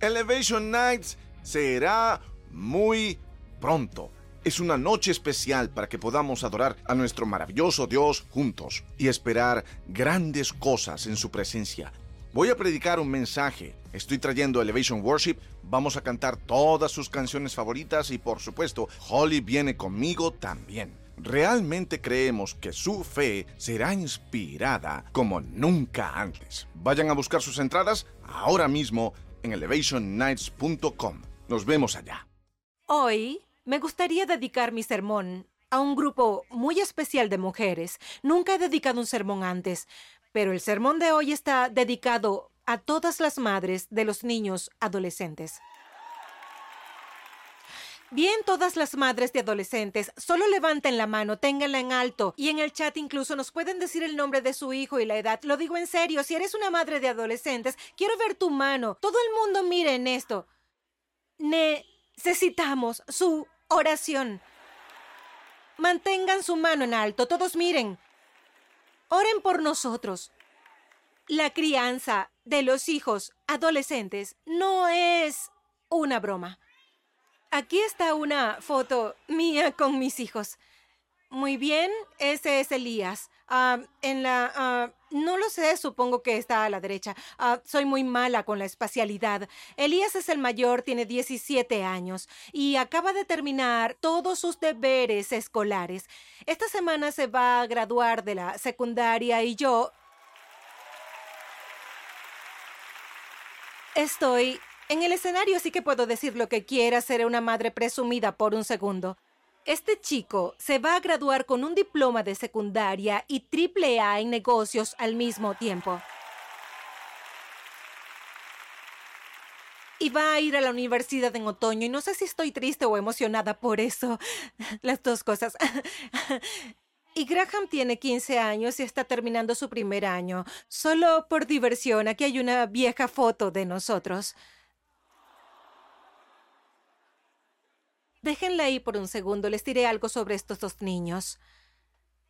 Elevation Nights será muy pronto. Es una noche especial para que podamos adorar a nuestro maravilloso Dios juntos y esperar grandes cosas en su presencia. Voy a predicar un mensaje. Estoy trayendo Elevation Worship. Vamos a cantar todas sus canciones favoritas y por supuesto, Holly viene conmigo también. Realmente creemos que su fe será inspirada como nunca antes. Vayan a buscar sus entradas ahora mismo en elevationnights.com. Nos vemos allá. Hoy me gustaría dedicar mi sermón a un grupo muy especial de mujeres. Nunca he dedicado un sermón antes, pero el sermón de hoy está dedicado a todas las madres de los niños adolescentes. Bien, todas las madres de adolescentes, solo levanten la mano, ténganla en alto y en el chat incluso nos pueden decir el nombre de su hijo y la edad. Lo digo en serio, si eres una madre de adolescentes, quiero ver tu mano. Todo el mundo mire en esto. Necesitamos su oración. Mantengan su mano en alto, todos miren. Oren por nosotros. La crianza de los hijos adolescentes no es una broma. Aquí está una foto mía con mis hijos. Muy bien, ese es Elías. Ah, en la... Ah, no lo sé, supongo que está a la derecha. Ah, soy muy mala con la espacialidad. Elías es el mayor, tiene 17 años y acaba de terminar todos sus deberes escolares. Esta semana se va a graduar de la secundaria y yo... Estoy en el escenario sí que puedo decir lo que quiera, seré una madre presumida por un segundo. Este chico se va a graduar con un diploma de secundaria y triple A en negocios al mismo tiempo. Y va a ir a la universidad en otoño y no sé si estoy triste o emocionada por eso. Las dos cosas. Y Graham tiene 15 años y está terminando su primer año. Solo por diversión, aquí hay una vieja foto de nosotros. Déjenla ahí por un segundo, les diré algo sobre estos dos niños.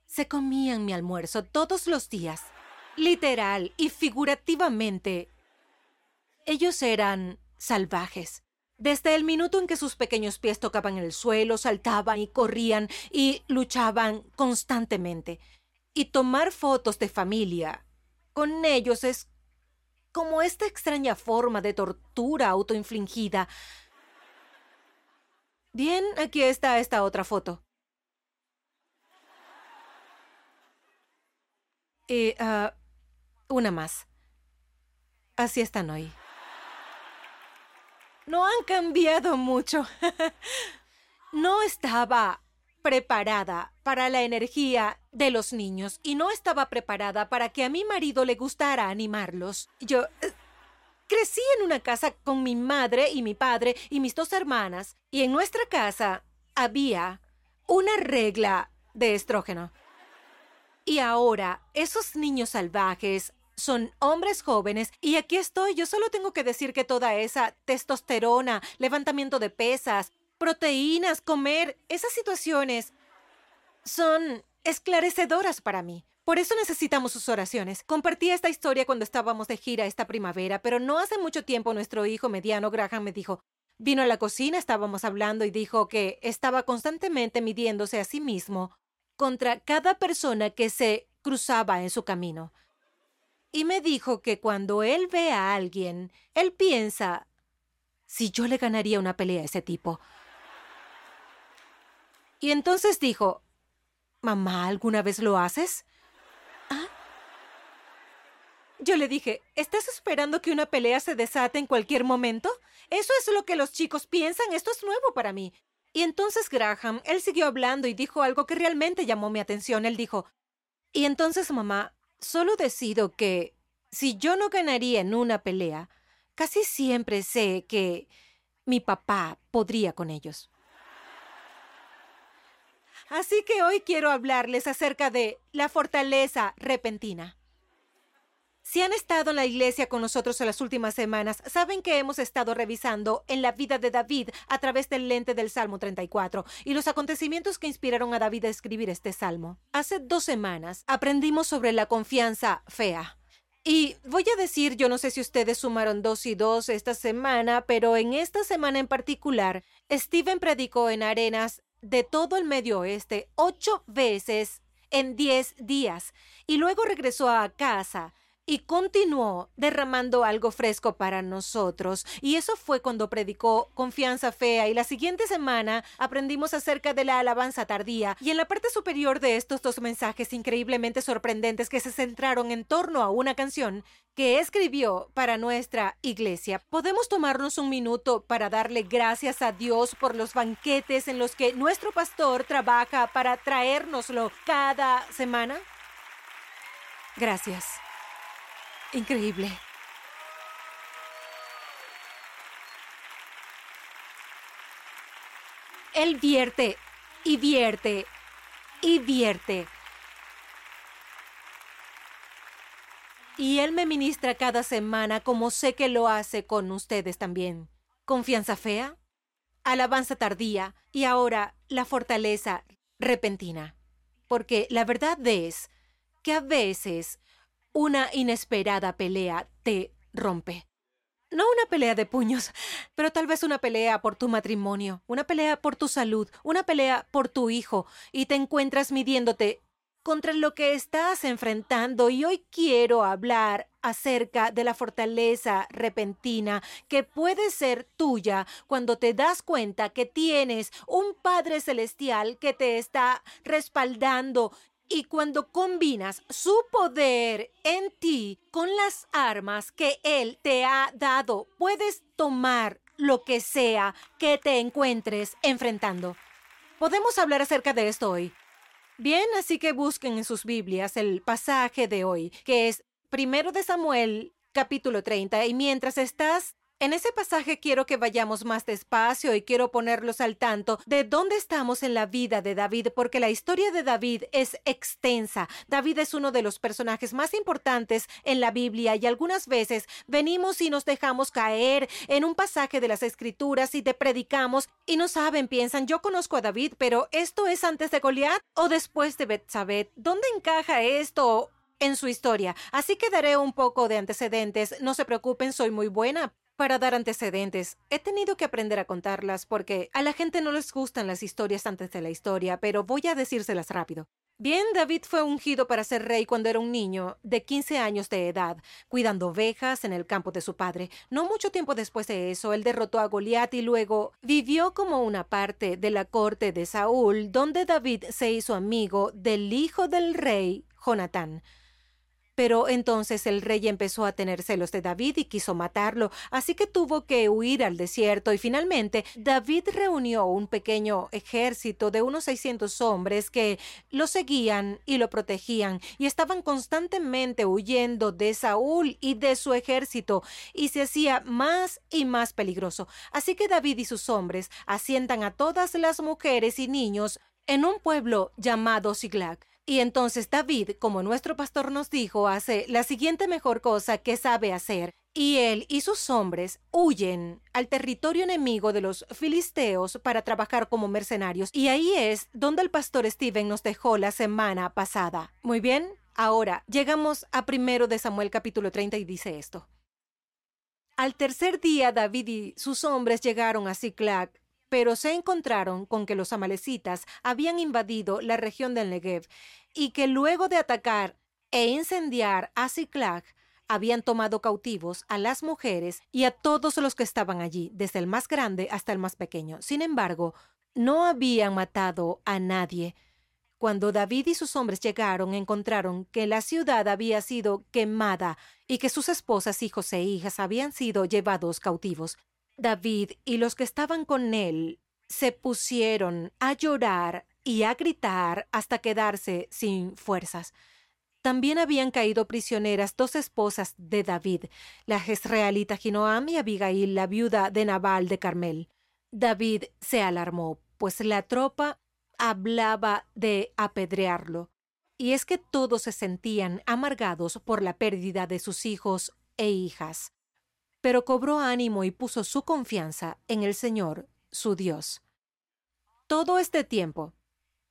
Se comían mi almuerzo todos los días, literal y figurativamente. Ellos eran salvajes. Desde el minuto en que sus pequeños pies tocaban el suelo, saltaban y corrían y luchaban constantemente. Y tomar fotos de familia con ellos es como esta extraña forma de tortura autoinfligida Bien, aquí está esta otra foto. Y uh, una más. Así están hoy. No han cambiado mucho. no estaba preparada para la energía de los niños y no estaba preparada para que a mi marido le gustara animarlos. Yo... Crecí en una casa con mi madre y mi padre y mis dos hermanas, y en nuestra casa había una regla de estrógeno. Y ahora, esos niños salvajes son hombres jóvenes y aquí estoy, yo solo tengo que decir que toda esa testosterona, levantamiento de pesas, proteínas, comer, esas situaciones son esclarecedoras para mí. Por eso necesitamos sus oraciones. Compartí esta historia cuando estábamos de gira esta primavera, pero no hace mucho tiempo nuestro hijo mediano Graham me dijo, vino a la cocina, estábamos hablando y dijo que estaba constantemente midiéndose a sí mismo contra cada persona que se cruzaba en su camino. Y me dijo que cuando él ve a alguien, él piensa, si yo le ganaría una pelea a ese tipo. Y entonces dijo, Mamá, ¿alguna vez lo haces? Yo le dije, ¿estás esperando que una pelea se desate en cualquier momento? Eso es lo que los chicos piensan, esto es nuevo para mí. Y entonces Graham, él siguió hablando y dijo algo que realmente llamó mi atención. Él dijo, y entonces mamá, solo decido que si yo no ganaría en una pelea, casi siempre sé que mi papá podría con ellos. Así que hoy quiero hablarles acerca de la fortaleza repentina. Si han estado en la iglesia con nosotros en las últimas semanas, saben que hemos estado revisando en la vida de David a través del lente del Salmo 34 y los acontecimientos que inspiraron a David a escribir este salmo. Hace dos semanas aprendimos sobre la confianza fea. Y voy a decir, yo no sé si ustedes sumaron dos y dos esta semana, pero en esta semana en particular, Steven predicó en arenas de todo el Medio Oeste ocho veces en diez días y luego regresó a casa y continuó derramando algo fresco para nosotros. Y eso fue cuando predicó Confianza Fea y la siguiente semana aprendimos acerca de la alabanza tardía y en la parte superior de estos dos mensajes increíblemente sorprendentes que se centraron en torno a una canción que escribió para nuestra iglesia. ¿Podemos tomarnos un minuto para darle gracias a Dios por los banquetes en los que nuestro pastor trabaja para traérnoslo cada semana? Gracias. Increíble. Él vierte y vierte y vierte. Y Él me ministra cada semana como sé que lo hace con ustedes también. Confianza fea, alabanza tardía y ahora la fortaleza repentina. Porque la verdad es que a veces una inesperada pelea te rompe. No una pelea de puños, pero tal vez una pelea por tu matrimonio, una pelea por tu salud, una pelea por tu hijo, y te encuentras midiéndote contra lo que estás enfrentando y hoy quiero hablar acerca de la fortaleza repentina que puede ser tuya cuando te das cuenta que tienes un Padre Celestial que te está respaldando y cuando combinas su poder en ti con las armas que Él te ha dado, puedes tomar lo que sea que te encuentres enfrentando. Podemos hablar acerca de esto hoy. Bien, así que busquen en sus Biblias el pasaje de hoy, que es primero de Samuel capítulo 30, y mientras estás en ese pasaje quiero que vayamos más despacio y quiero ponerlos al tanto de dónde estamos en la vida de David, porque la historia de David es extensa. David es uno de los personajes más importantes en la Biblia y algunas veces venimos y nos dejamos caer en un pasaje de las Escrituras y te predicamos y no saben, piensan, yo conozco a David, pero ¿esto es antes de Goliat o después de Betsabé? ¿Dónde encaja esto? en su historia. Así que daré un poco de antecedentes. No se preocupen, soy muy buena para dar antecedentes. He tenido que aprender a contarlas porque a la gente no les gustan las historias antes de la historia, pero voy a decírselas rápido. Bien, David fue ungido para ser rey cuando era un niño de 15 años de edad, cuidando ovejas en el campo de su padre. No mucho tiempo después de eso, él derrotó a Goliat y luego vivió como una parte de la corte de Saúl, donde David se hizo amigo del hijo del rey, Jonatán. Pero entonces el rey empezó a tener celos de David y quiso matarlo, así que tuvo que huir al desierto y finalmente David reunió un pequeño ejército de unos 600 hombres que lo seguían y lo protegían y estaban constantemente huyendo de Saúl y de su ejército y se hacía más y más peligroso. Así que David y sus hombres asientan a todas las mujeres y niños en un pueblo llamado Siglag. Y entonces David, como nuestro pastor nos dijo, hace la siguiente mejor cosa que sabe hacer. Y él y sus hombres huyen al territorio enemigo de los filisteos para trabajar como mercenarios. Y ahí es donde el pastor Steven nos dejó la semana pasada. Muy bien, ahora llegamos a primero de Samuel capítulo 30 y dice esto. Al tercer día David y sus hombres llegaron a Ziklag pero se encontraron con que los amalecitas habían invadido la región del Negev y que luego de atacar e incendiar a Ziklag, habían tomado cautivos a las mujeres y a todos los que estaban allí, desde el más grande hasta el más pequeño. Sin embargo, no habían matado a nadie. Cuando David y sus hombres llegaron, encontraron que la ciudad había sido quemada y que sus esposas, hijos e hijas habían sido llevados cautivos. David y los que estaban con él se pusieron a llorar y a gritar hasta quedarse sin fuerzas. También habían caído prisioneras dos esposas de David, la jezreelita Ginoam y Abigail, la viuda de Nabal de Carmel. David se alarmó, pues la tropa hablaba de apedrearlo. Y es que todos se sentían amargados por la pérdida de sus hijos e hijas pero cobró ánimo y puso su confianza en el Señor, su Dios. Todo este tiempo,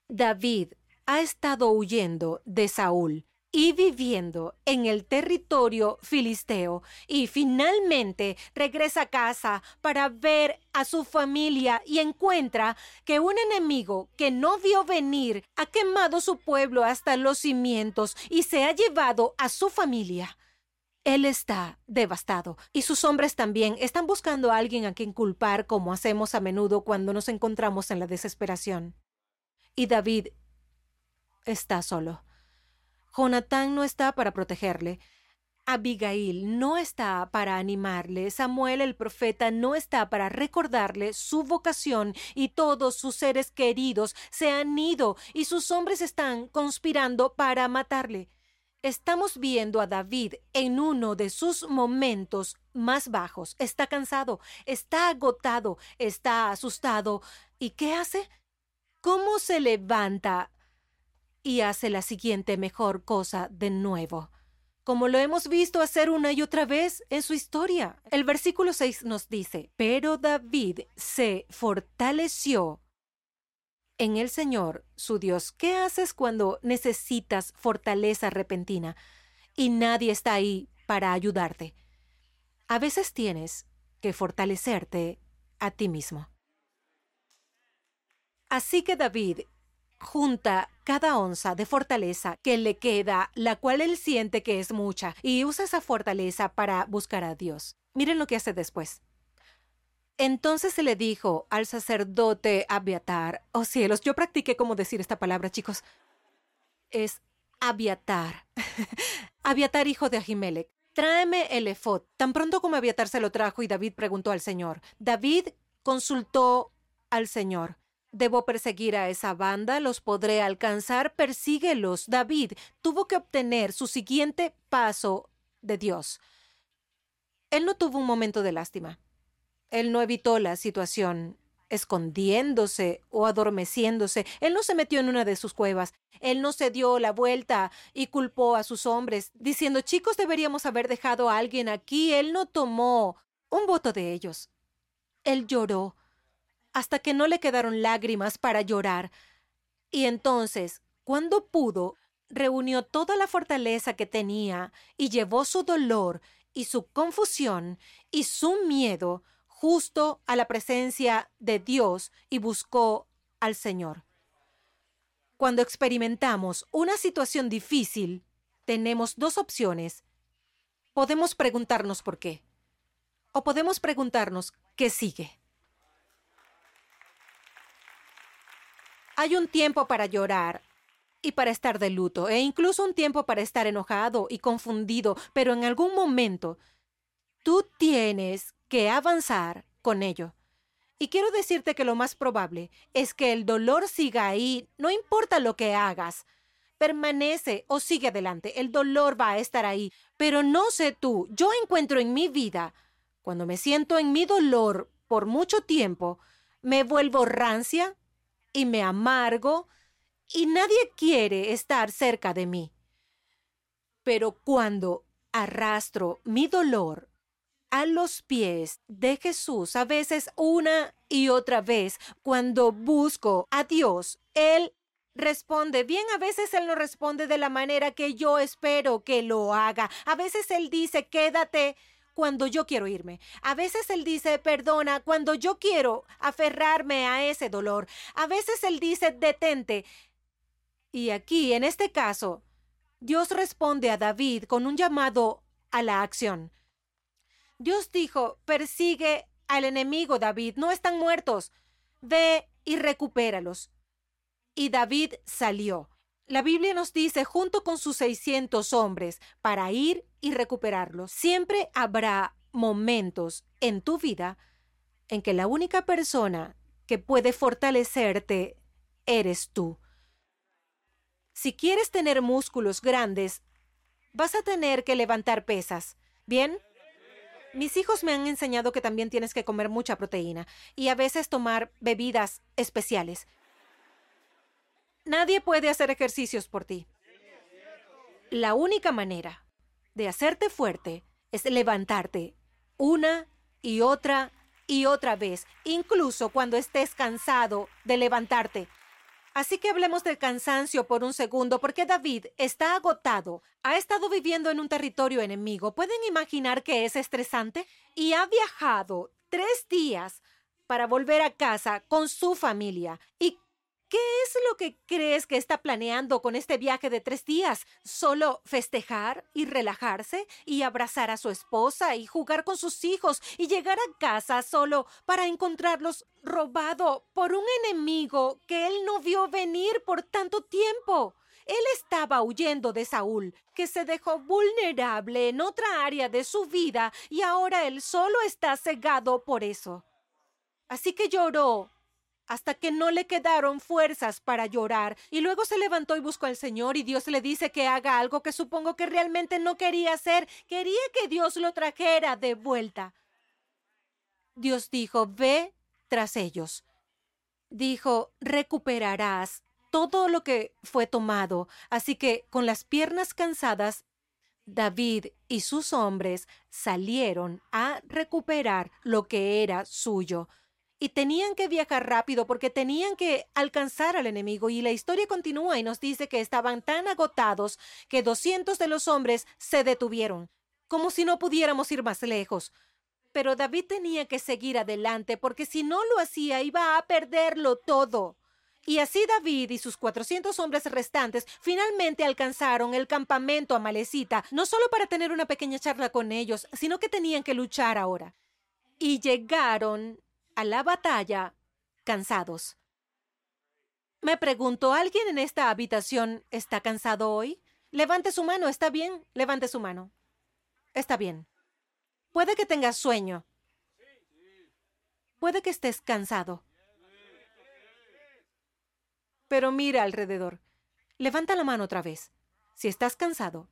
David ha estado huyendo de Saúl, y viviendo en el territorio filisteo y finalmente regresa a casa para ver a su familia y encuentra que un enemigo que no vio venir ha quemado su pueblo hasta los cimientos y se ha llevado a su familia. Él está devastado y sus hombres también están buscando a alguien a quien culpar como hacemos a menudo cuando nos encontramos en la desesperación. Y David está solo. Jonatán no está para protegerle. Abigail no está para animarle, Samuel el profeta no está para recordarle su vocación y todos sus seres queridos se han ido y sus hombres están conspirando para matarle. Estamos viendo a David en uno de sus momentos más bajos. Está cansado, está agotado, está asustado. ¿Y qué hace? ¿Cómo se levanta y hace la siguiente mejor cosa de nuevo, como lo hemos visto hacer una y otra vez en su historia. El versículo 6 nos dice, pero David se fortaleció en el Señor, su Dios. ¿Qué haces cuando necesitas fortaleza repentina y nadie está ahí para ayudarte? A veces tienes que fortalecerte a ti mismo. Así que David junta cada onza de fortaleza que le queda, la cual él siente que es mucha, y usa esa fortaleza para buscar a Dios. Miren lo que hace después. Entonces se le dijo al sacerdote Abiatar, oh cielos, yo practiqué cómo decir esta palabra, chicos. Es Abiatar. Abiatar, hijo de Ahimelech. Tráeme el efod. Tan pronto como Abiatar se lo trajo y David preguntó al Señor. David consultó al Señor. Debo perseguir a esa banda, los podré alcanzar, persíguelos. David tuvo que obtener su siguiente paso de Dios. Él no tuvo un momento de lástima. Él no evitó la situación escondiéndose o adormeciéndose. Él no se metió en una de sus cuevas. Él no se dio la vuelta y culpó a sus hombres, diciendo, chicos, deberíamos haber dejado a alguien aquí. Él no tomó un voto de ellos. Él lloró hasta que no le quedaron lágrimas para llorar. Y entonces, cuando pudo, reunió toda la fortaleza que tenía y llevó su dolor y su confusión y su miedo justo a la presencia de Dios y buscó al Señor. Cuando experimentamos una situación difícil, tenemos dos opciones. Podemos preguntarnos por qué o podemos preguntarnos qué sigue. Hay un tiempo para llorar y para estar de luto, e incluso un tiempo para estar enojado y confundido, pero en algún momento tú tienes que avanzar con ello. Y quiero decirte que lo más probable es que el dolor siga ahí, no importa lo que hagas. Permanece o sigue adelante, el dolor va a estar ahí. Pero no sé tú, yo encuentro en mi vida, cuando me siento en mi dolor por mucho tiempo, me vuelvo rancia, y me amargo y nadie quiere estar cerca de mí. Pero cuando arrastro mi dolor a los pies de Jesús, a veces una y otra vez, cuando busco a Dios, Él responde. Bien, a veces Él no responde de la manera que yo espero que lo haga. A veces Él dice, quédate cuando yo quiero irme. A veces Él dice, perdona, cuando yo quiero aferrarme a ese dolor. A veces Él dice, detente. Y aquí, en este caso, Dios responde a David con un llamado a la acción. Dios dijo, persigue al enemigo, David, no están muertos. Ve y recupéralos. Y David salió. La Biblia nos dice, junto con sus 600 hombres, para ir y recuperarlos. Siempre habrá momentos en tu vida en que la única persona que puede fortalecerte eres tú. Si quieres tener músculos grandes, vas a tener que levantar pesas. ¿Bien? Mis hijos me han enseñado que también tienes que comer mucha proteína y a veces tomar bebidas especiales. Nadie puede hacer ejercicios por ti. La única manera de hacerte fuerte es levantarte una y otra y otra vez, incluso cuando estés cansado de levantarte. Así que hablemos del cansancio por un segundo, porque David está agotado, ha estado viviendo en un territorio enemigo. ¿Pueden imaginar que es estresante? Y ha viajado tres días para volver a casa con su familia. ¿Y ¿Qué es lo que crees que está planeando con este viaje de tres días? ¿Solo festejar y relajarse y abrazar a su esposa y jugar con sus hijos y llegar a casa solo para encontrarlos robado por un enemigo que él no vio venir por tanto tiempo? Él estaba huyendo de Saúl, que se dejó vulnerable en otra área de su vida y ahora él solo está cegado por eso. Así que lloró hasta que no le quedaron fuerzas para llorar, y luego se levantó y buscó al Señor, y Dios le dice que haga algo que supongo que realmente no quería hacer, quería que Dios lo trajera de vuelta. Dios dijo, ve tras ellos. Dijo, recuperarás todo lo que fue tomado. Así que, con las piernas cansadas, David y sus hombres salieron a recuperar lo que era suyo y tenían que viajar rápido porque tenían que alcanzar al enemigo y la historia continúa y nos dice que estaban tan agotados que doscientos de los hombres se detuvieron, como si no pudiéramos ir más lejos. Pero David tenía que seguir adelante porque si no lo hacía iba a perderlo todo. Y así David y sus cuatrocientos hombres restantes finalmente alcanzaron el campamento amalecita, no solo para tener una pequeña charla con ellos, sino que tenían que luchar ahora. Y llegaron a la batalla cansados. Me pregunto, ¿alguien en esta habitación está cansado hoy? Levante su mano, ¿está bien? Levante su mano. Está bien. Puede que tengas sueño. Puede que estés cansado. Pero mira alrededor. Levanta la mano otra vez. Si estás cansado.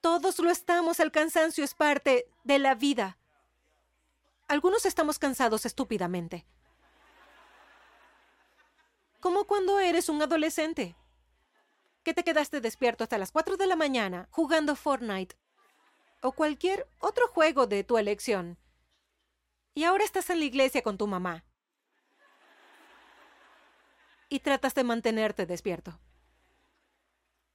Todos lo estamos. El cansancio es parte de la vida. Algunos estamos cansados estúpidamente. Como cuando eres un adolescente. Que te quedaste despierto hasta las 4 de la mañana jugando Fortnite o cualquier otro juego de tu elección. Y ahora estás en la iglesia con tu mamá. Y tratas de mantenerte despierto.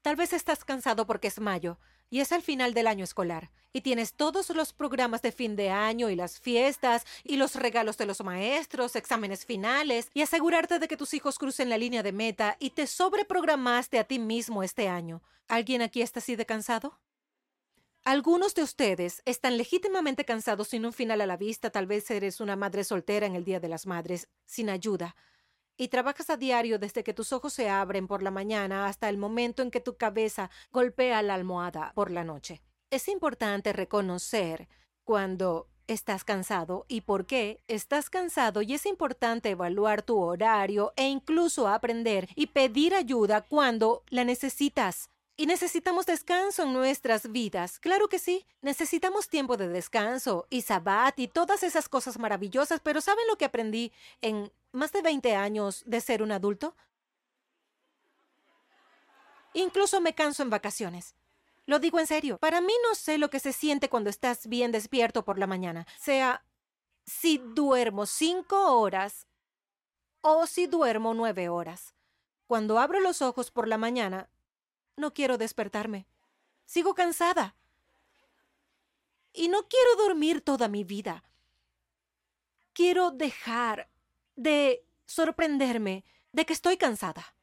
Tal vez estás cansado porque es mayo y es al final del año escolar y tienes todos los programas de fin de año y las fiestas y los regalos de los maestros, exámenes finales y asegurarte de que tus hijos crucen la línea de meta y te sobreprogramaste a ti mismo este año. ¿Alguien aquí está así de cansado? Algunos de ustedes están legítimamente cansados sin un final a la vista. Tal vez eres una madre soltera en el Día de las Madres, sin ayuda y trabajas a diario desde que tus ojos se abren por la mañana hasta el momento en que tu cabeza golpea la almohada por la noche. Es importante reconocer cuando estás cansado y por qué estás cansado y es importante evaluar tu horario e incluso aprender y pedir ayuda cuando la necesitas. Y necesitamos descanso en nuestras vidas. Claro que sí. Necesitamos tiempo de descanso y sabbat y todas esas cosas maravillosas, pero ¿saben lo que aprendí en más de 20 años de ser un adulto? Incluso me canso en vacaciones. Lo digo en serio. Para mí no sé lo que se siente cuando estás bien despierto por la mañana. Sea si duermo cinco horas o si duermo nueve horas. Cuando abro los ojos por la mañana, no quiero despertarme. Sigo cansada. Y no quiero dormir toda mi vida. Quiero dejar de sorprenderme de que estoy cansada.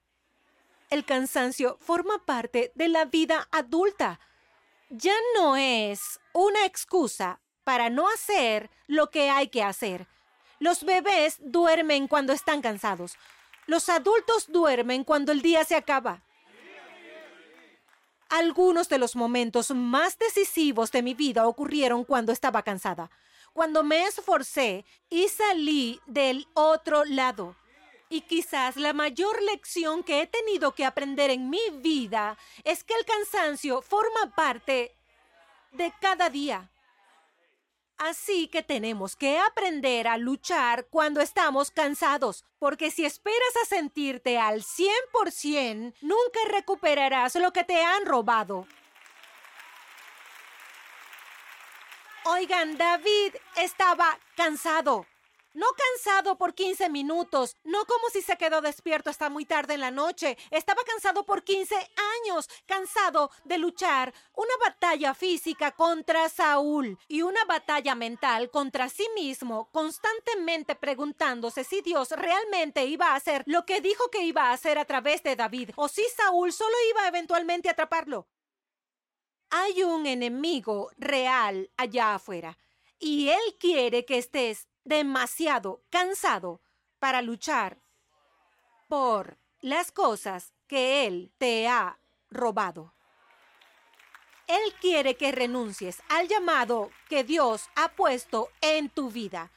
El cansancio forma parte de la vida adulta. Ya no es una excusa para no hacer lo que hay que hacer. Los bebés duermen cuando están cansados. Los adultos duermen cuando el día se acaba. Algunos de los momentos más decisivos de mi vida ocurrieron cuando estaba cansada, cuando me esforcé y salí del otro lado. Y quizás la mayor lección que he tenido que aprender en mi vida es que el cansancio forma parte de cada día. Así que tenemos que aprender a luchar cuando estamos cansados, porque si esperas a sentirte al 100%, nunca recuperarás lo que te han robado. Oigan, David estaba cansado. No cansado por 15 minutos, no como si se quedó despierto hasta muy tarde en la noche. Estaba cansado por 15 años, cansado de luchar una batalla física contra Saúl y una batalla mental contra sí mismo, constantemente preguntándose si Dios realmente iba a hacer lo que dijo que iba a hacer a través de David o si Saúl solo iba eventualmente a atraparlo. Hay un enemigo real allá afuera y él quiere que estés demasiado cansado para luchar por las cosas que Él te ha robado. Él quiere que renuncies al llamado que Dios ha puesto en tu vida,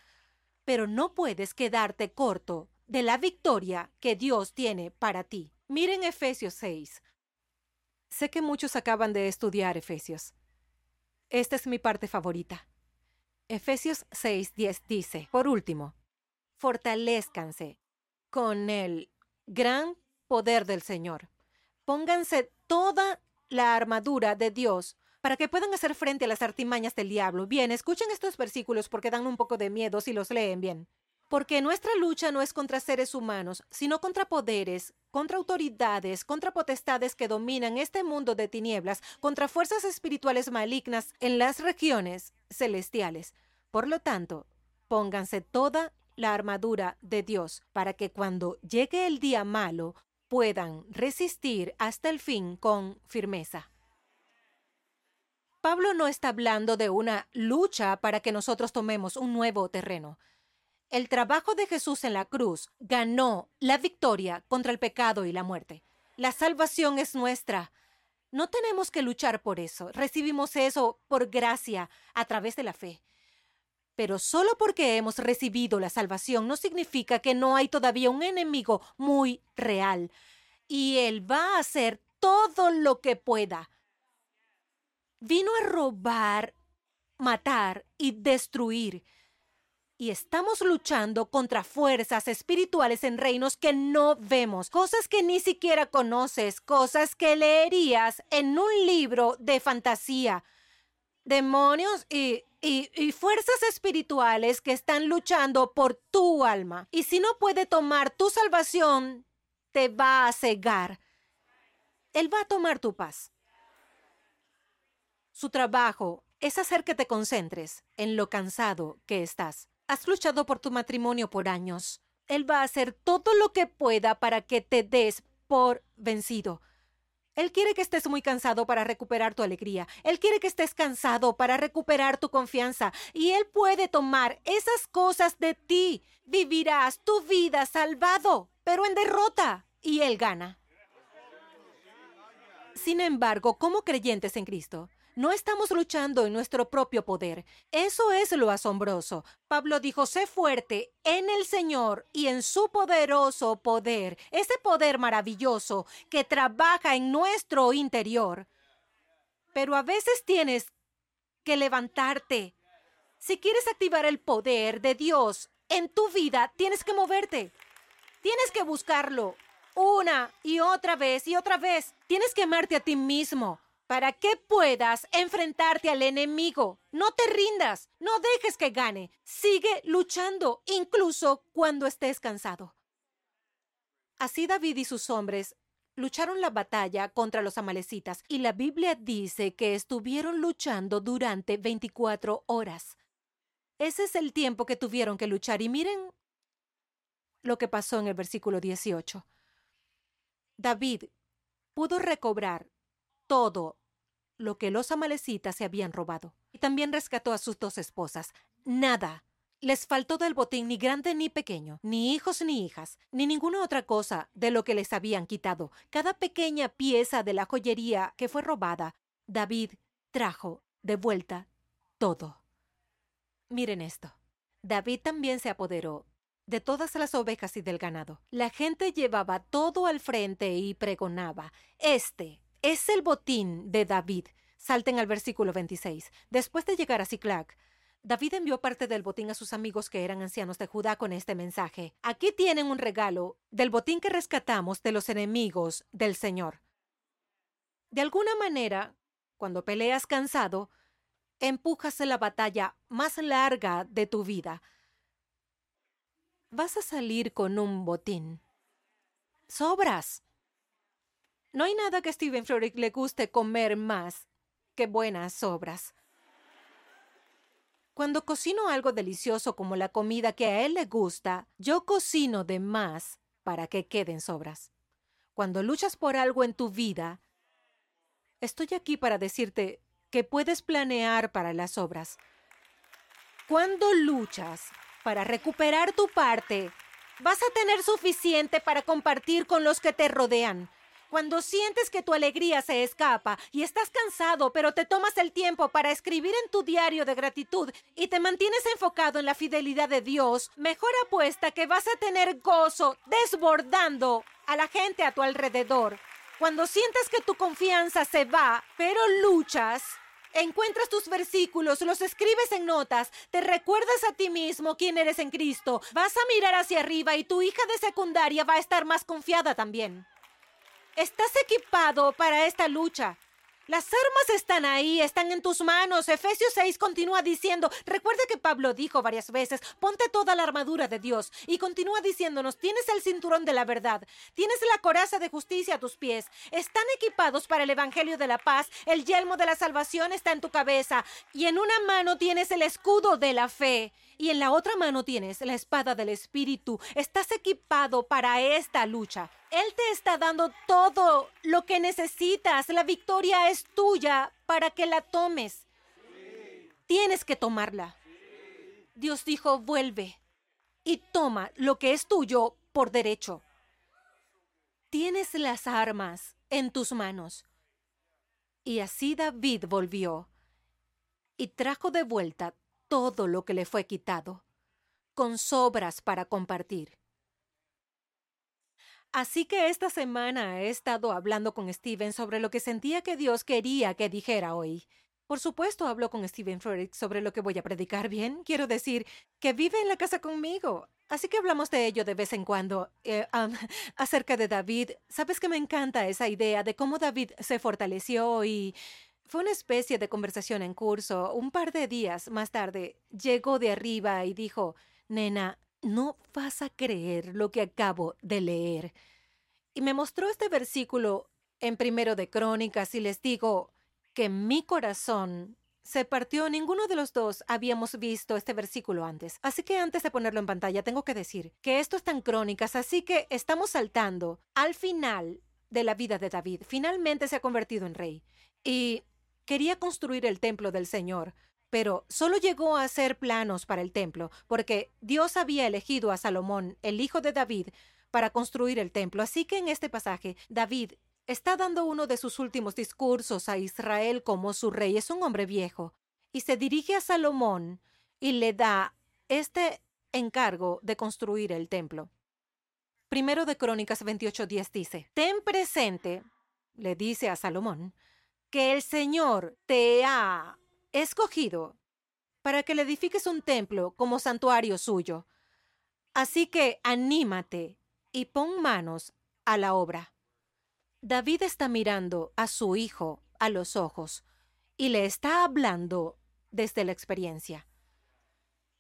pero no puedes quedarte corto de la victoria que Dios tiene para ti. Miren Efesios 6. Sé que muchos acaban de estudiar Efesios. Esta es mi parte favorita. Efesios 6:10 dice, por último, fortalezcanse con el gran poder del Señor. Pónganse toda la armadura de Dios para que puedan hacer frente a las artimañas del diablo. Bien, escuchen estos versículos porque dan un poco de miedo si los leen bien. Porque nuestra lucha no es contra seres humanos, sino contra poderes, contra autoridades, contra potestades que dominan este mundo de tinieblas, contra fuerzas espirituales malignas en las regiones celestiales. Por lo tanto, pónganse toda la armadura de Dios para que cuando llegue el día malo puedan resistir hasta el fin con firmeza. Pablo no está hablando de una lucha para que nosotros tomemos un nuevo terreno. El trabajo de Jesús en la cruz ganó la victoria contra el pecado y la muerte. La salvación es nuestra. No tenemos que luchar por eso. Recibimos eso por gracia a través de la fe. Pero solo porque hemos recibido la salvación no significa que no hay todavía un enemigo muy real. Y él va a hacer todo lo que pueda. Vino a robar, matar y destruir. Y estamos luchando contra fuerzas espirituales en reinos que no vemos, cosas que ni siquiera conoces, cosas que leerías en un libro de fantasía. Demonios y fuerzas espirituales que están luchando por tu alma. Y si no puede tomar tu salvación, te va a cegar. Él va a tomar tu paz. Su trabajo es hacer que te concentres en lo cansado que estás. Has luchado por tu matrimonio por años. Él va a hacer todo lo que pueda para que te des por vencido. Él quiere que estés muy cansado para recuperar tu alegría. Él quiere que estés cansado para recuperar tu confianza. Y Él puede tomar esas cosas de ti. Vivirás tu vida salvado, pero en derrota. Y Él gana. Sin embargo, como creyentes en Cristo, no estamos luchando en nuestro propio poder. Eso es lo asombroso. Pablo dijo, sé fuerte en el Señor y en su poderoso poder, ese poder maravilloso que trabaja en nuestro interior. Pero a veces tienes que levantarte. Si quieres activar el poder de Dios en tu vida, tienes que moverte. Tienes que buscarlo una y otra vez y otra vez. Tienes que amarte a ti mismo para que puedas enfrentarte al enemigo. No te rindas, no dejes que gane. Sigue luchando, incluso cuando estés cansado. Así David y sus hombres lucharon la batalla contra los amalecitas y la Biblia dice que estuvieron luchando durante 24 horas. Ese es el tiempo que tuvieron que luchar y miren lo que pasó en el versículo 18. David pudo recobrar todo lo que los amalecitas se habían robado. Y también rescató a sus dos esposas. Nada. Les faltó del botín ni grande ni pequeño, ni hijos ni hijas, ni ninguna otra cosa de lo que les habían quitado. Cada pequeña pieza de la joyería que fue robada, David trajo de vuelta todo. Miren esto. David también se apoderó de todas las ovejas y del ganado. La gente llevaba todo al frente y pregonaba, Este es el botín de David. Salten al versículo 26. Después de llegar a Ciclac, David envió parte del botín a sus amigos que eran ancianos de Judá con este mensaje. Aquí tienen un regalo del botín que rescatamos de los enemigos del Señor. De alguna manera, cuando peleas cansado, empujas la batalla más larga de tu vida. vas a salir con un botín. Sobras. No hay nada que Stephen Furtick le guste comer más que buenas sobras. Cuando cocino algo delicioso como la comida que a él le gusta, yo cocino de más para que queden sobras. Cuando luchas por algo en tu vida, estoy aquí para decirte que puedes planear para las obras. Cuando luchas para recuperar tu parte, vas a tener suficiente para compartir con los que te rodean. Cuando sientes que tu alegría se escapa y estás cansado, pero te tomas el tiempo para escribir en tu diario de gratitud y te mantienes enfocado en la fidelidad de Dios, mejor apuesta que vas a tener gozo desbordando a la gente a tu alrededor. Cuando sientes que tu confianza se va, pero luchas, Encuentras tus versículos, los escribes en notas, te recuerdas a ti mismo quién eres en Cristo, vas a mirar hacia arriba y tu hija de secundaria va a estar más confiada también. Estás equipado para esta lucha. Las armas están ahí, están en tus manos. Efesios 6 continúa diciendo, recuerda que Pablo dijo varias veces, ponte toda la armadura de Dios. Y continúa diciéndonos, tienes el cinturón de la verdad, tienes la coraza de justicia a tus pies, están equipados para el Evangelio de la paz, el yelmo de la salvación está en tu cabeza y en una mano tienes el escudo de la fe y en la otra mano tienes la espada del Espíritu. Estás equipado para esta lucha. Él te está dando todo lo que necesitas. La victoria es tuya para que la tomes. Tienes que tomarla. Dios dijo, vuelve y toma lo que es tuyo por derecho. Tienes las armas en tus manos. Y así David volvió y trajo de vuelta todo lo que le fue quitado, con sobras para compartir. Así que esta semana he estado hablando con Steven sobre lo que sentía que Dios quería que dijera hoy. Por supuesto, hablo con Steven Frederick sobre lo que voy a predicar bien. Quiero decir, que vive en la casa conmigo. Así que hablamos de ello de vez en cuando. Eh, acerca de David, sabes que me encanta esa idea de cómo David se fortaleció y fue una especie de conversación en curso. Un par de días más tarde llegó de arriba y dijo, Nena, no vas a creer lo que acabo de leer. Y me mostró este versículo en primero de Crónicas y les digo que mi corazón se partió. Ninguno de los dos habíamos visto este versículo antes. Así que antes de ponerlo en pantalla, tengo que decir que esto está en Crónicas, así que estamos saltando al final de la vida de David. Finalmente se ha convertido en rey. Y quería construir el templo del Señor, pero solo llegó a hacer planos para el templo, porque Dios había elegido a Salomón, el hijo de David, para construir el templo. Así que en este pasaje, David está dando uno de sus últimos discursos a Israel como su rey. Es un hombre viejo. Y se dirige a Salomón y le da este encargo de construir el templo. Primero de Crónicas 28:10 dice, Ten presente, le dice a Salomón, que el Señor te ha escogido para que le edifiques un templo como santuario suyo. Así que anímate y pon manos a la obra. David está mirando a su hijo a los ojos y le está hablando desde la experiencia.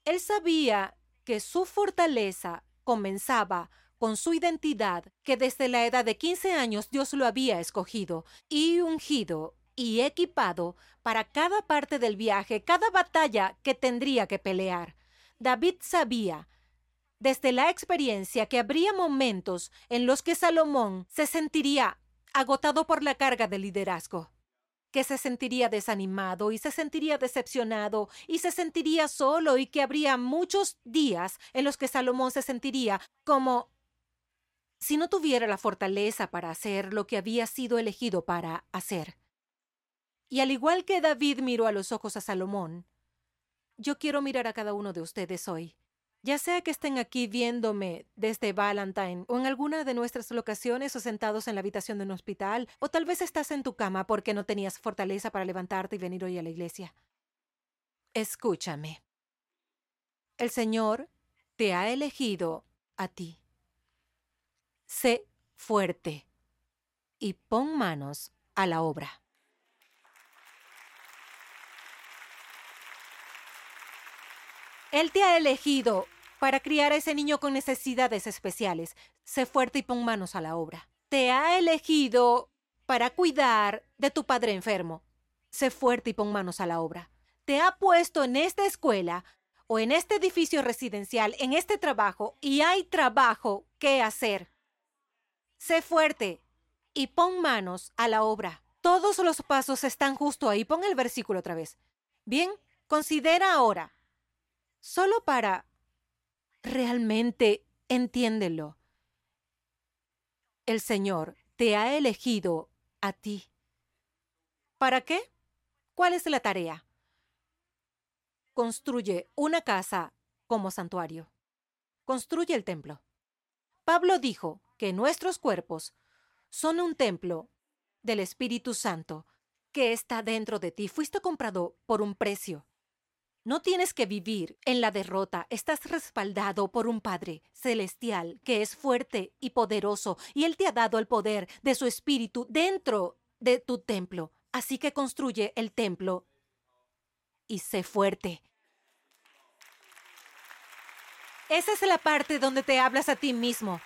Él sabía que su fortaleza comenzaba con su identidad, que desde la edad de 15 años Dios lo había escogido y ungido y equipado para cada parte del viaje, cada batalla que tendría que pelear. David sabía desde la experiencia que habría momentos en los que Salomón se sentiría agotado por la carga de liderazgo, que se sentiría desanimado y se sentiría decepcionado y se sentiría solo y que habría muchos días en los que Salomón se sentiría como si no tuviera la fortaleza para hacer lo que había sido elegido para hacer. Y al igual que David miró a los ojos a Salomón, yo quiero mirar a cada uno de ustedes hoy. Ya sea que estén aquí viéndome desde Valentine o en alguna de nuestras locaciones o sentados en la habitación de un hospital, o tal vez estás en tu cama porque no tenías fortaleza para levantarte y venir hoy a la iglesia. Escúchame. El Señor te ha elegido a ti. Sé fuerte y pon manos a la obra. Él te ha elegido para criar a ese niño con necesidades especiales. Sé fuerte y pon manos a la obra. Te ha elegido para cuidar de tu padre enfermo. Sé fuerte y pon manos a la obra. Te ha puesto en esta escuela o en este edificio residencial, en este trabajo, y hay trabajo que hacer. Sé fuerte y pon manos a la obra. Todos los pasos están justo ahí. Pon el versículo otra vez. Bien, considera ahora, solo para realmente entiéndelo. El Señor te ha elegido a ti. ¿Para qué? ¿Cuál es la tarea? Construye una casa como santuario. Construye el templo. Pablo dijo que nuestros cuerpos son un templo del Espíritu Santo que está dentro de ti. Fuiste comprado por un precio. No tienes que vivir en la derrota, estás respaldado por un Padre celestial que es fuerte y poderoso, y Él te ha dado el poder de su espíritu dentro de tu templo. Así que construye el templo y sé fuerte. Esa es la parte donde te hablas a ti mismo.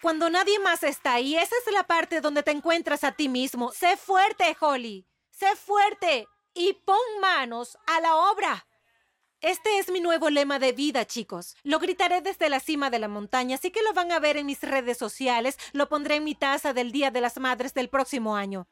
Cuando nadie más está ahí, esa es la parte donde te encuentras a ti mismo. Sé fuerte, Holly. Sé fuerte y pon manos a la obra. Este es mi nuevo lema de vida, chicos. Lo gritaré desde la cima de la montaña, así que lo van a ver en mis redes sociales. Lo pondré en mi taza del Día de las Madres del próximo año.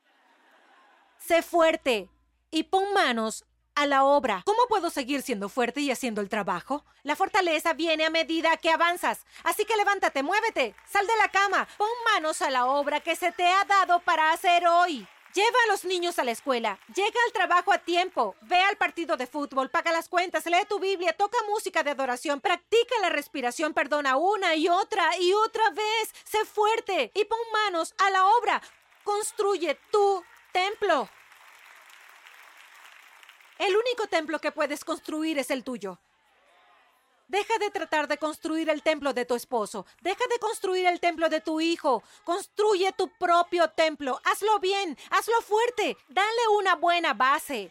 Sé fuerte y pon manos a la obra. ¿Cómo puedo seguir siendo fuerte y haciendo el trabajo? La fortaleza viene a medida que avanzas. Así que levántate, muévete, sal de la cama, pon manos a la obra que se te ha dado para hacer hoy. Lleva a los niños a la escuela, llega al trabajo a tiempo, ve al partido de fútbol, paga las cuentas, lee tu Biblia, toca música de adoración, practica la respiración, perdona una y otra y otra vez, sé fuerte y pon manos a la obra. Construye tu templo. El único templo que puedes construir es el tuyo. Deja de tratar de construir el templo de tu esposo. Deja de construir el templo de tu hijo. Construye tu propio templo. Hazlo bien. Hazlo fuerte. Dale una buena base.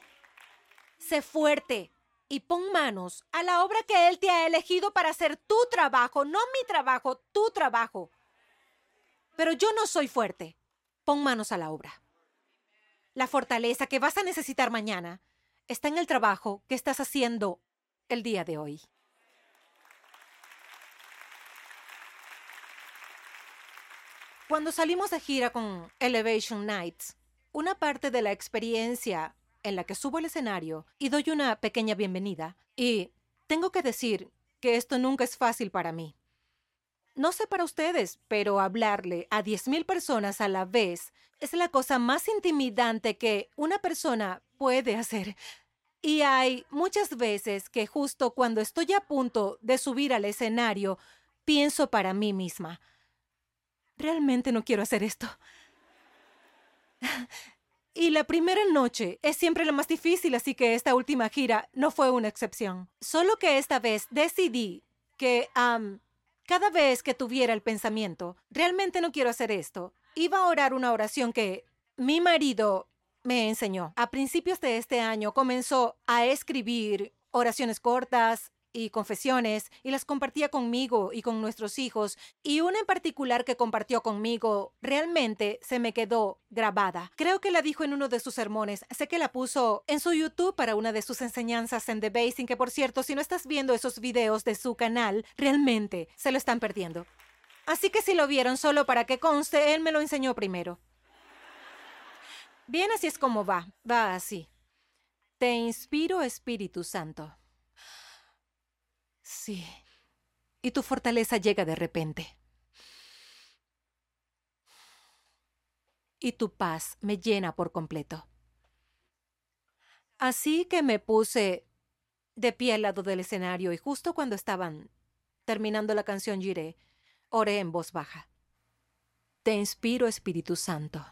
Sé fuerte y pon manos a la obra que Él te ha elegido para hacer tu trabajo, no mi trabajo, tu trabajo. Pero yo no soy fuerte. Pon manos a la obra. La fortaleza que vas a necesitar mañana está en el trabajo que estás haciendo el día de hoy. Cuando salimos de gira con Elevation Nights, una parte de la experiencia en la que subo al escenario y doy una pequeña bienvenida, y tengo que decir que esto nunca es fácil para mí. No sé para ustedes, pero hablarle a 10.000 personas a la vez es la cosa más intimidante que una persona puede hacer. Y hay muchas veces que justo cuando estoy a punto de subir al escenario, pienso para mí misma, realmente no quiero hacer esto. Y la primera noche es siempre la más difícil, así que esta última gira no fue una excepción. Solo que esta vez decidí que cada vez que tuviera el pensamiento, realmente no quiero hacer esto, iba a orar una oración que mi marido me enseñó. A principios de este año comenzó a escribir oraciones cortas y confesiones y las compartía conmigo y con nuestros hijos. Y una en particular que compartió conmigo realmente se me quedó grabada. Creo que la dijo en uno de sus sermones. Sé que la puso en su YouTube para una de sus enseñanzas en The Basing, que por cierto, si no estás viendo esos videos de su canal, realmente se lo están perdiendo. Así que si lo vieron solo para que conste, él me lo enseñó primero. Bien, así es como va. Va así. Te inspiro, Espíritu Santo. Sí. Y tu fortaleza llega de repente. Y tu paz me llena por completo. Así que me puse de pie al lado del escenario y justo cuando estaban terminando la canción Giré, oré en voz baja. Te inspiro, Espíritu Santo.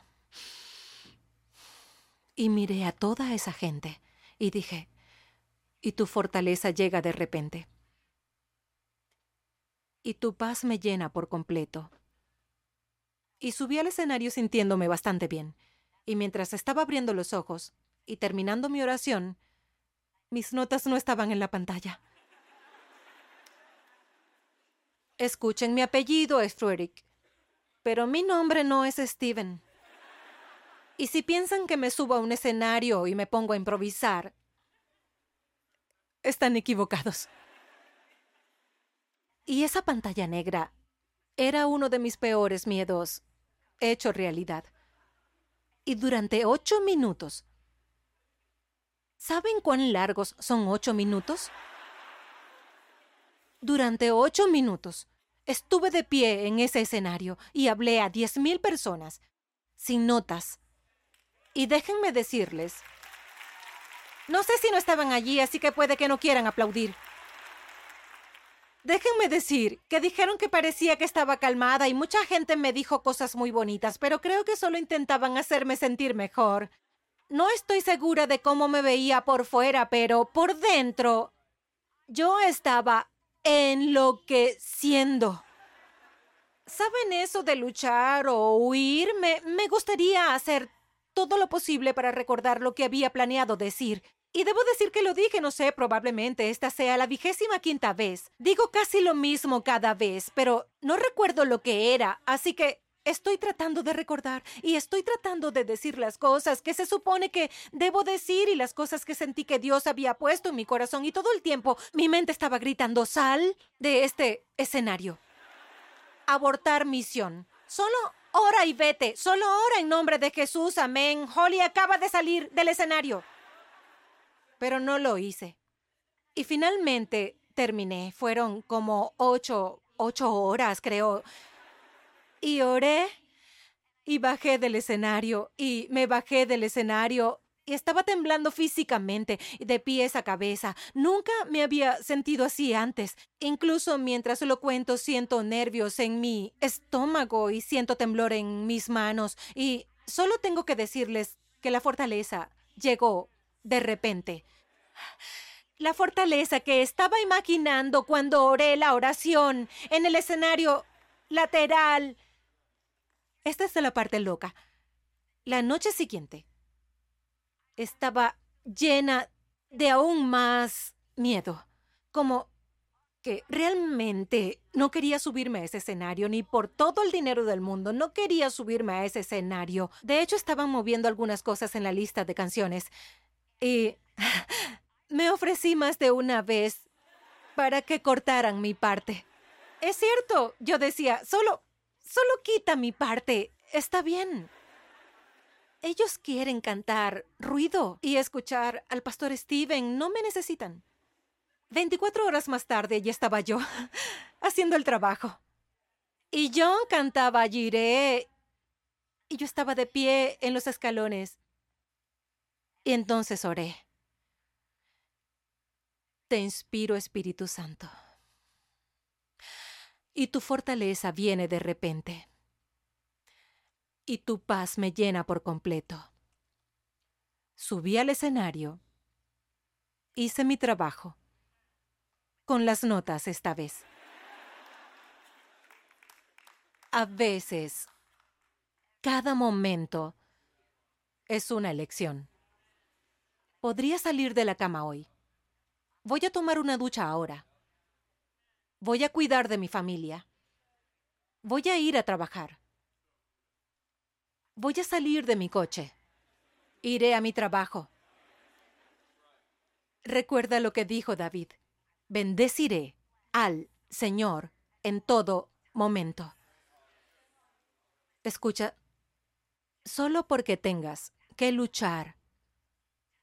Y miré a toda esa gente y dije, y tu fortaleza llega de repente. Y tu paz me llena por completo. Y subí al escenario sintiéndome bastante bien. Y mientras estaba abriendo los ojos y terminando mi oración, mis notas no estaban en la pantalla. Escuchen, mi apellido es Frederick, pero mi nombre no es Steven. Y si piensan que me subo a un escenario y me pongo a improvisar, están equivocados. Y esa pantalla negra era uno de mis peores miedos hecho realidad. Y durante ocho minutos. ¿Saben cuán largos son ocho minutos? Durante ocho minutos estuve de pie en ese escenario y hablé a diez mil personas, sin notas. Y déjenme decirles, no sé si no estaban allí, así que puede que no quieran aplaudir. Déjenme decir que dijeron que parecía que estaba calmada y mucha gente me dijo cosas muy bonitas, pero creo que solo intentaban hacerme sentir mejor. No estoy segura de cómo me veía por fuera, pero por dentro yo estaba enloqueciendo. ¿Saben eso de luchar o huir? Me, me gustaría hacer todo lo posible para recordar lo que había planeado decir. Y debo decir que lo dije, no sé, probablemente esta sea la vigésima quinta vez. Digo casi lo mismo cada vez, pero no recuerdo lo que era, así que estoy tratando de recordar y estoy tratando de decir las cosas que se supone que debo decir y las cosas que sentí que Dios había puesto en mi corazón y todo el tiempo mi mente estaba gritando, sal de este escenario. Abortar misión. Solo ora y vete. Solo ora en nombre de Jesús. Amén. Holly acaba de salir del escenario pero no lo hice. Y finalmente terminé. Fueron como ocho, ocho horas, creo. Y oré y bajé del escenario y me bajé del escenario y estaba temblando físicamente, de pies a cabeza. Nunca me había sentido así antes. Incluso mientras lo cuento siento nervios en mi estómago y siento temblor en mis manos. Y solo tengo que decirles que la fortaleza llegó de repente. La fortaleza que estaba imaginando cuando oré la oración en el escenario lateral. Esta es la parte loca. La noche siguiente estaba llena de aún más miedo, como que realmente no quería subirme a ese escenario ni por todo el dinero del mundo, no quería subirme a ese escenario. De hecho, estaban moviendo algunas cosas en la lista de canciones. Y me ofrecí más de una vez para que cortaran mi parte. Es cierto, yo decía, solo, solo quita mi parte. Está bien. Ellos quieren cantar ruido y escuchar al pastor Steven. No me necesitan. Veinticuatro horas más tarde ya estaba yo haciendo el trabajo. Y John cantaba. Y yo estaba de pie en los escalones. Y entonces oré. Te inspiro, Espíritu Santo. Y tu fortaleza viene de repente. Y tu paz me llena por completo. Subí al escenario. Hice mi trabajo. Con las notas esta vez. A veces, cada momento es una elección. Podría salir de la cama hoy Voy a tomar una ducha ahora. Voy a cuidar de mi familia. Voy a ir a trabajar. Voy a salir de mi coche. Iré a mi trabajo. Recuerda lo que dijo David. Bendeciré al Señor en todo momento. Escucha, solo porque tengas que luchar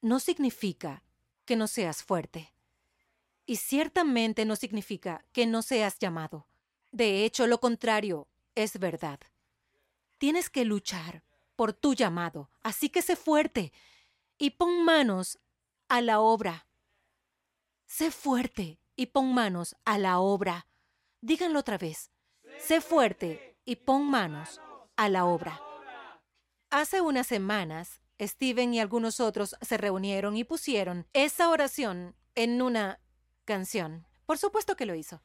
no significa que no seas fuerte. Y ciertamente no significa que no seas llamado. De hecho, lo contrario es verdad. Tienes que luchar por tu llamado, así que sé fuerte y pon manos a la obra. Sé fuerte y pon manos a la obra. Díganlo otra vez. Sé fuerte y pon manos a la obra. Hace unas semanas, Steven y algunos otros se reunieron y pusieron esa oración en una canción. Por supuesto que lo hizo.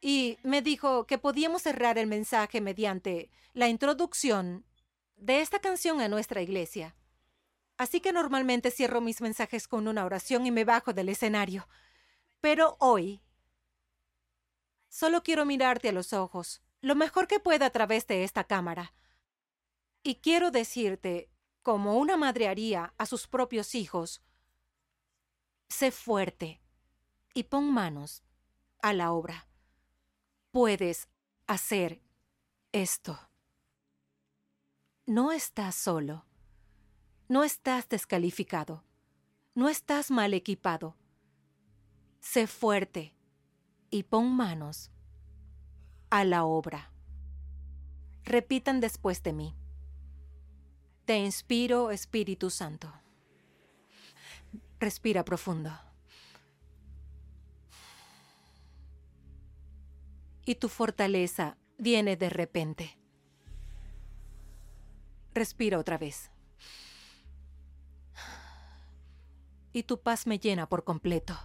Y me dijo que podíamos cerrar el mensaje mediante la introducción de esta canción a nuestra iglesia. Así que normalmente cierro mis mensajes con una oración y me bajo del escenario. Pero hoy Solo quiero mirarte a los ojos, lo mejor que pueda a través de esta cámara. Y quiero decirte, como una madre haría a sus propios hijos, sé fuerte y pon manos a la obra. Puedes hacer esto. No estás solo. No estás descalificado. No estás mal equipado. Sé fuerte y pon manos a la obra. Repitan después de mí. Te inspiro, Espíritu Santo. Respira profundo. Y tu fortaleza viene de repente. Respira otra vez. Y tu paz me llena por completo.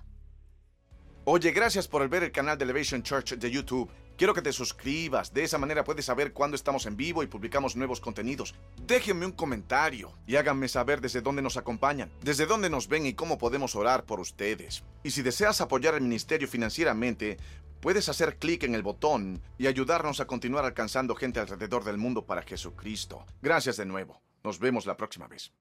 Oye, gracias por ver el canal de Elevation Church de YouTube. Quiero que te suscribas, de esa manera puedes saber cuándo estamos en vivo y publicamos nuevos contenidos. Déjenme un comentario y háganme saber desde dónde nos acompañan, desde dónde nos ven y cómo podemos orar por ustedes. Y si deseas apoyar al ministerio financieramente, puedes hacer clic en el botón y ayudarnos a continuar alcanzando gente alrededor del mundo para Jesucristo. Gracias de nuevo. Nos vemos la próxima vez.